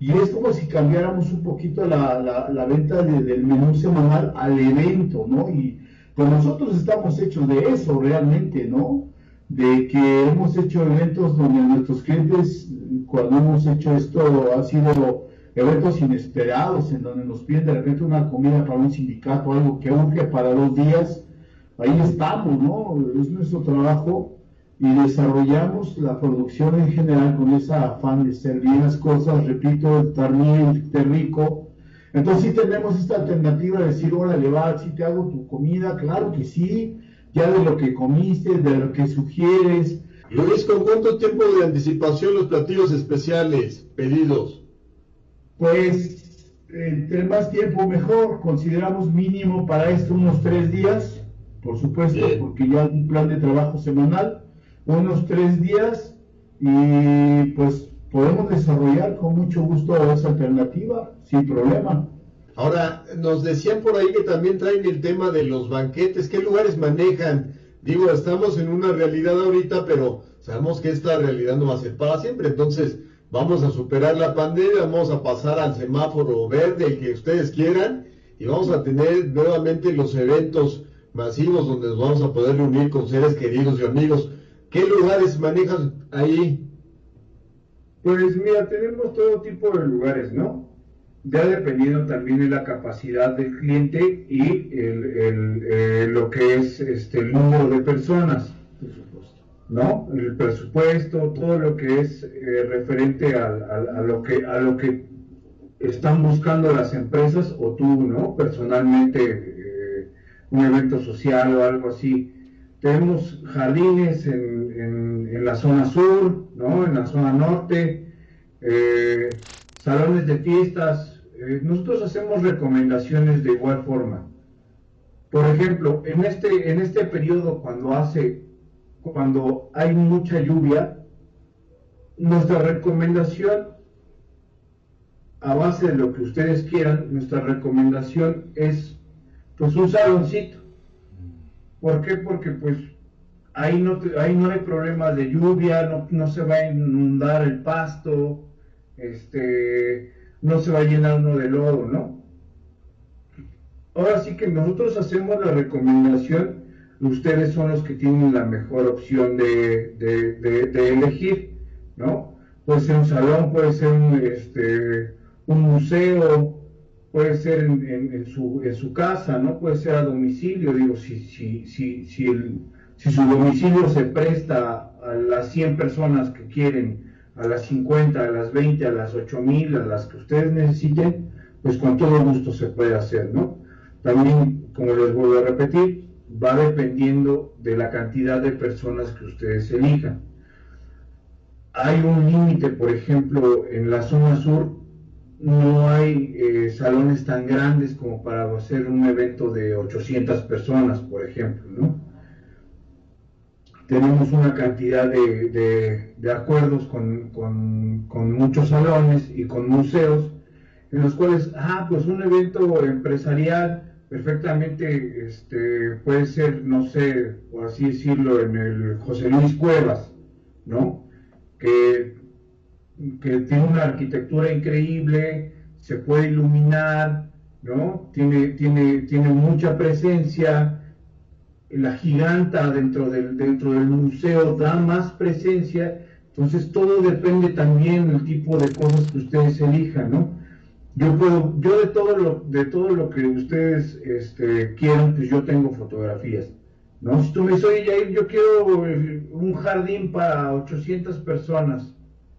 y es como si cambiáramos un poquito la, la, venta del menú semanal al evento, ¿no? Y pues nosotros estamos hechos de eso realmente, ¿no? De que hemos hecho eventos donde nuestros clientes cuando hemos hecho esto ha sido eventos inesperados en donde nos piden de repente una comida para un sindicato, algo que urge para dos días, ahí estamos, ¿no? Es nuestro trabajo y desarrollamos la producción en general con ese afán de servir las cosas, repito, estar bien, de rico. Entonces sí tenemos esta alternativa de decir, órale, va, si te hago tu comida, claro que sí, ya de lo que comiste, de lo que sugieres. Luis, ¿con cuánto tiempo de anticipación los platillos especiales pedidos? Pues entre más tiempo mejor, consideramos mínimo para esto unos tres días, por supuesto, porque ya hay un plan de trabajo semanal, unos tres días y pues podemos desarrollar con mucho gusto esa alternativa, sin problema. Ahora, nos decían por ahí que también traen el tema de los banquetes. ¿Qué lugares manejan? Digo, estamos en una realidad ahorita, pero sabemos que esta realidad no va a ser para siempre. Entonces, vamos a superar la pandemia, vamos a pasar al semáforo verde, el que ustedes quieran, y vamos a tener nuevamente los eventos masivos donde nos vamos a poder reunir con seres queridos y amigos. ¿Qué lugares manejan ahí? Pues mira, tenemos todo tipo de lugares, ¿no? Ya dependiendo también de la capacidad del cliente y el, eh, lo que es este, el número de personas, ¿no? El presupuesto, todo lo que es eh, referente a, lo que, a lo que están buscando las empresas o tú, ¿no? Personalmente, eh, un evento social o algo así. Tenemos jardines en, en, la zona sur, ¿no? En la zona norte, salones de fiestas, eh, nosotros hacemos recomendaciones de igual forma. Por ejemplo, en este, en este periodo cuando hace, cuando hay mucha lluvia, nuestra recomendación, a base de lo que ustedes quieran, nuestra recomendación es pues un saloncito. ¿Por qué? Porque pues ahí no, ahí no hay problema de lluvia, no, no se va a inundar el pasto, este, no se va a llenar uno de lodo, ¿no? Ahora sí que nosotros hacemos la recomendación, ustedes son los que tienen la mejor opción de, elegir, ¿no? Puede ser un salón, puede ser un, este, un museo, puede ser en, su, en, su, casa, ¿no? Puede ser a domicilio, digo, si, si, si, si, si su domicilio se presta a las 100 personas que quieren a las 50, a las 20, a las 8000, a las que ustedes necesiten, pues con todo gusto se puede hacer, ¿no? También, como les vuelvo a repetir, va dependiendo de la cantidad de personas que ustedes elijan. Hay un límite, por ejemplo, en la zona sur no hay eh, salones tan grandes como para hacer un evento de 800 personas, por ejemplo, ¿no? Tenemos una cantidad de, acuerdos con, muchos salones y con museos, en los cuales, ah, pues un evento empresarial perfectamente este, puede ser, no sé, por así decirlo, en el José Luis Cuevas, ¿no? Que, que tiene una arquitectura increíble, se puede iluminar, ¿no? Tiene, tiene, tiene mucha presencia, la giganta dentro del, dentro del museo da más presencia, entonces todo depende también del tipo de cosas que ustedes elijan, ¿no? Yo puedo, yo de todo lo, de todo lo que ustedes este, quieran, pues yo tengo fotografías, ¿no? Si tú me dices, oye, yo quiero eh, un jardín para 800 personas.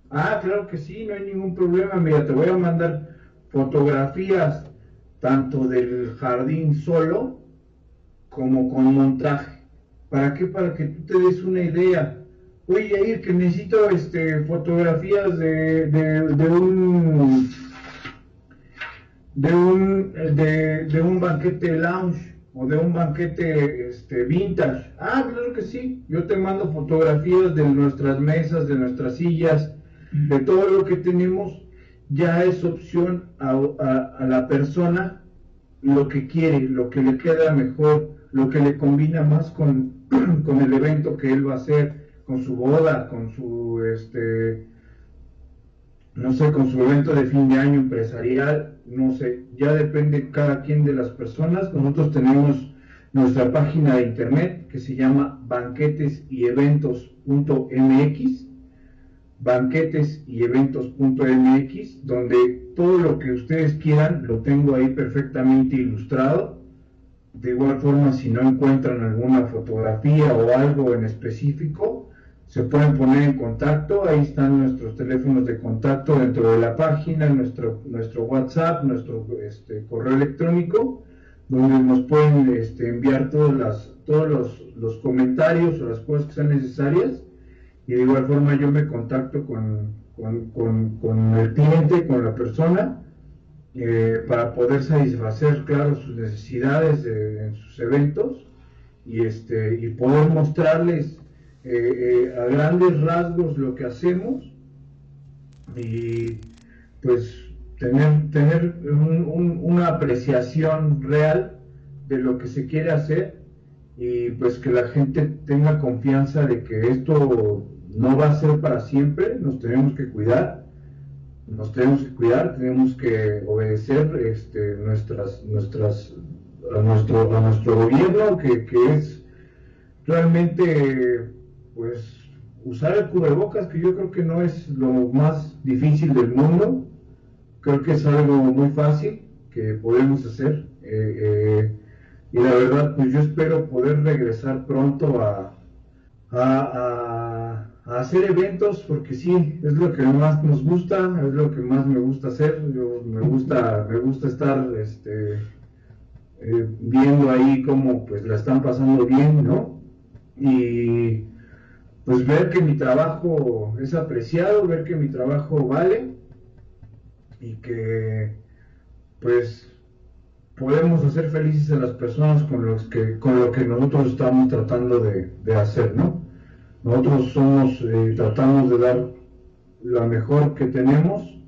Ah, claro que sí, no hay ningún problema, mira, te voy a mandar fotografías tanto del jardín solo, como con montaje. ¿Para qué? Para que tú te des una idea. Oye, ir que necesito este, fotografías de, de, un de un de, un banquete lounge o de un banquete este, vintage. Ah, claro que sí. Yo te mando fotografías de nuestras mesas, de nuestras sillas, de todo lo que tenemos. Ya es opción a, a la persona lo que quiere, lo que le queda mejor lo que le combina más con, con el evento que él va a hacer, con su boda, con su, este, no sé, con su evento de fin de año empresarial, no sé, ya depende cada quien de las personas. Nosotros tenemos nuestra página de internet que se llama banqueteseventos.mx, banqueteseventos.mx, donde todo lo que ustedes quieran lo tengo ahí perfectamente ilustrado de igual forma, si no encuentran alguna fotografía o algo en específico, se pueden poner en contacto. Ahí están nuestros teléfonos de contacto dentro de la página, nuestro, nuestro WhatsApp, nuestro este, correo electrónico, donde nos pueden este, enviar las, todos los, los, comentarios o las cosas que sean necesarias y de igual forma yo me contacto con, con, con, el cliente, con la persona, eh, para poder satisfacer, claro, sus necesidades en sus eventos y, este, y poder mostrarles eh, a grandes rasgos lo que hacemos y pues tener, tener una apreciación real de lo que se quiere hacer y pues que la gente tenga confianza de que esto no va a ser para siempre, nos tenemos que cuidar, nos tenemos que cuidar, tenemos que obedecer este, nuestras, nuestras, a, nuestro, a nuestro gobierno, que, que es realmente pues usar el cubrebocas, que yo creo que no es lo más difícil del mundo, creo que es algo muy fácil que podemos hacer. Eh, eh, y la verdad, pues yo espero poder regresar pronto a, a, hacer eventos, porque sí, es lo que más nos gusta, es lo que más me gusta hacer. Yo, me gusta, me gusta estar este, eh, viendo ahí cómo pues la están pasando bien, ¿no? Y pues ver que mi trabajo es apreciado, ver que mi trabajo vale y que pues podemos hacer felices a las personas con, los que, con lo que nosotros estamos tratando de, hacer, ¿no? Nosotros somos, eh, tratamos de dar la mejor que tenemos,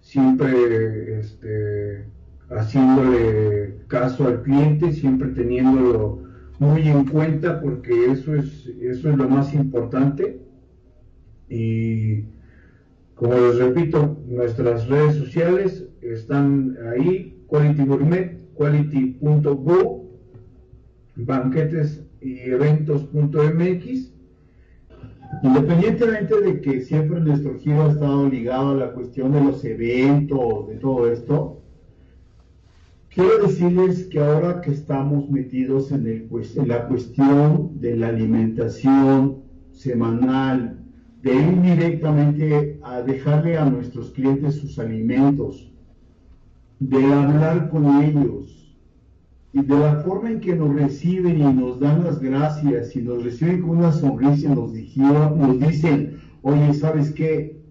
siempre este, haciéndole caso al cliente, siempre teniéndolo muy en cuenta porque eso es, eso es lo más importante. Y como les repito, nuestras redes sociales están ahí, Quality Gourmet, quality.go, banquetes y eventos.mx. Independientemente de que siempre nuestro giro ha estado ligado a la cuestión de los eventos, de todo esto, quiero decirles que ahora que estamos metidos en, la cuestión de la alimentación semanal, de ir directamente a dejarle a nuestros clientes sus alimentos, de hablar con ellos y de la forma en que nos reciben y nos dan las gracias y nos reciben con una sonrisa nos, dijeron, nos dicen, oye, ¿sabes qué?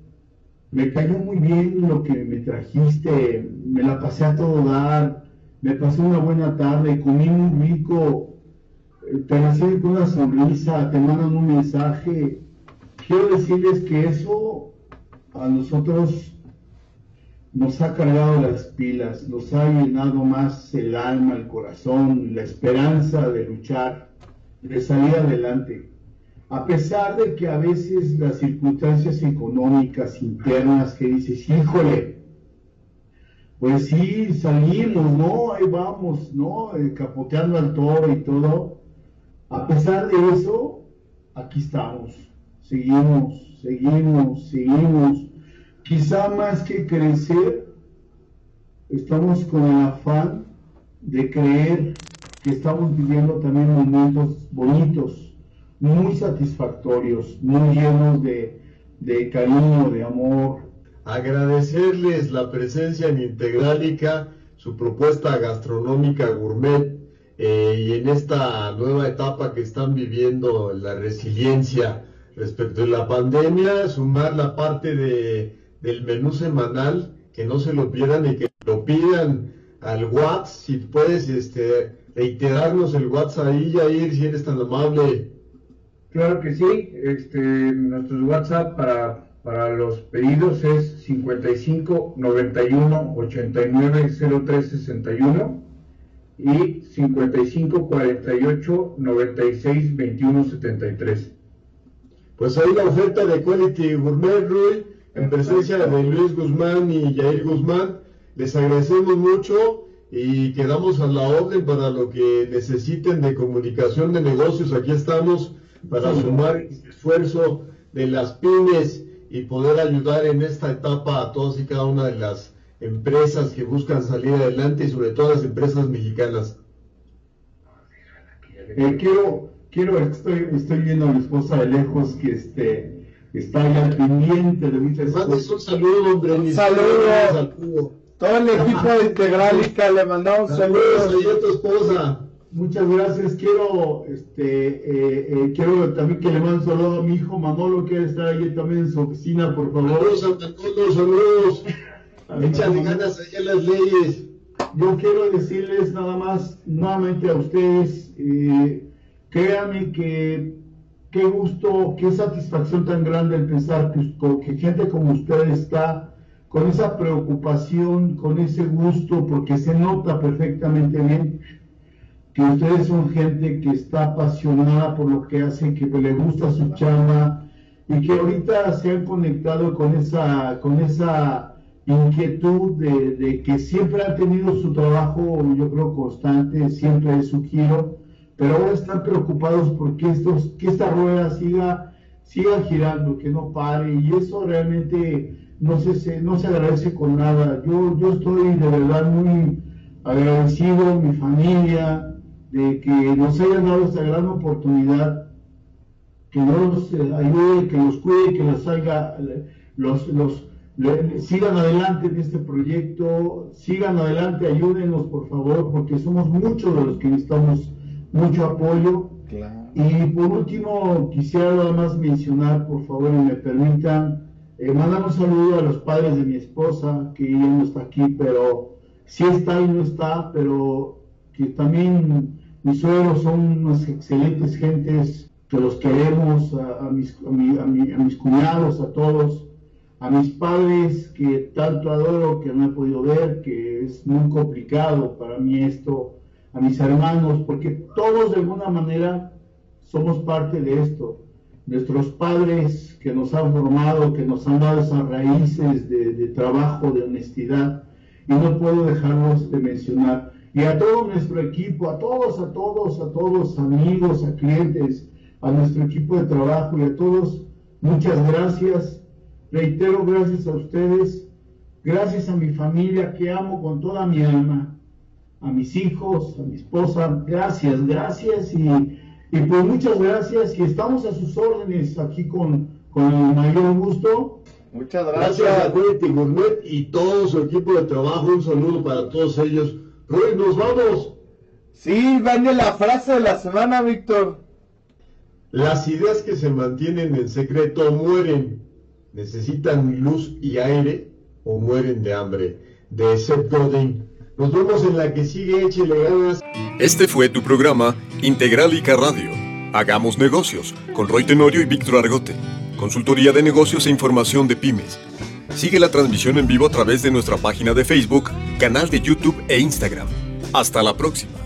Me cayó muy bien lo que me trajiste, me la pasé a todo dar, me pasé una buena tarde, comí muy rico, te reciben con una sonrisa, te mandan un mensaje, quiero decirles que eso a nosotros nos ha cargado las pilas, nos ha llenado más el alma, el corazón, la esperanza de luchar, de salir adelante. A pesar de que a veces las circunstancias económicas internas que dices, híjole, pues sí, salimos, ¿no? Ahí vamos, ¿no? Eh, capoteando al toro y todo. A pesar de eso, aquí estamos seguimos, seguimos, seguimos. Quizá más que crecer, estamos con el afán de creer que estamos viviendo también momentos bonitos, muy satisfactorios, muy llenos de, de cariño, de amor. Agradecerles la presencia en Integralica, su propuesta gastronómica gourmet eh, y en esta nueva etapa que están viviendo la resiliencia respecto a la pandemia, sumar la parte de, del menú semanal, que no se lo pierdan y que lo pidan al WhatsApp, si puedes este, reiterarnos el WhatsApp ahí, Jair, si eres tan amable. Claro que sí, este, nuestro WhatsApp para, para los pedidos es 55 91 89 03 61 y 55 48 96 21 73. Pues ahí la oferta de Quality Gourmet, Rui, en presencia de Luis Guzmán y Jair Guzmán. Les agradecemos mucho y quedamos a la orden para lo que necesiten de comunicación de negocios. Aquí estamos para sumar el esfuerzo de las pymes y poder ayudar en esta etapa a todas y cada una de las empresas que buscan salir adelante y sobre todo las empresas mexicanas. Eh, quiero quiero, estoy, estoy viendo a mi esposa de lejos que este, está al pendiente de mis esposas. un saludo, hombre. Un saludo. Todo el equipo de Integralica le mandamos saludos. Y a tu esposa. Muchas gracias. Quiero, este, eh, eh, quiero también que le mande un saludo a mi hijo Manolo, que estar ahí también en su oficina, por favor. Saludos, saludos. Échale ganas allá las leyes. Yo quiero decirles nada más, nuevamente a ustedes, eh, créanme que qué gusto, qué satisfacción tan grande el pensar que, gente como ustedes está con esa preocupación, con ese gusto, porque se nota perfectamente bien que ustedes son gente que está apasionada por lo que hace, que le gusta su chamba y que ahorita se han conectado con esa, con esa inquietud de, que siempre han tenido su trabajo, yo creo, constante, siempre es su giro, pero ahora están preocupados porque estos, que esta rueda siga, siga girando, que no pare, y eso realmente no se, no se agradece con nada. Yo, yo estoy de verdad muy agradecido, mi familia, de que nos hayan dado esta gran oportunidad, que nos eh, ayude, que nos cuide, que nos haga, los, los, sigan adelante en este proyecto, sigan adelante, ayúdenos por favor, porque somos muchos de los que necesitamos mucho apoyo. Y por último, quisiera nada más mencionar, por favor, y me permitan, eh, mandar un saludo a los padres de mi esposa, que ya no está aquí, pero sí está y no está, pero que también mis suegros son unas excelentes gentes que los queremos, a, mis, a, mis cuñados, a todos, a mis padres que tanto adoro, que no he podido ver, que es muy complicado para mí esto, a mis hermanos, porque todos de alguna manera somos parte de esto. Nuestros padres que nos han formado, que nos han dado esas raíces de, trabajo, de honestidad, y no puedo dejarlos de mencionar y a todo nuestro equipo, a todos, a todos, a todos, amigos, a clientes, a nuestro equipo de trabajo y a todos, muchas gracias. Reitero gracias a ustedes, gracias a mi familia que amo con toda mi alma, a mis hijos, a mi esposa, gracias, gracias y, y pues muchas gracias y estamos a sus órdenes aquí con, con el mayor gusto. Muchas gracias. Gracias a Gourmet y todo su equipo de trabajo. Un saludo para todos ellos nos vamos. Sí, vale la frase de la semana, Víctor. Las ideas que se mantienen en secreto mueren. Necesitan luz y aire o mueren de hambre. De Seth Godin. Nos vemos en la que sigue, échele ganas. Este fue tu programa Integralica Radio. Hagamos negocios con Roy Tenorio y Víctor Argote. Consultoría de negocios e información de pymes. Sigue la transmisión en vivo a través de nuestra página de Facebook, canal de YouTube e Instagram. Hasta la próxima.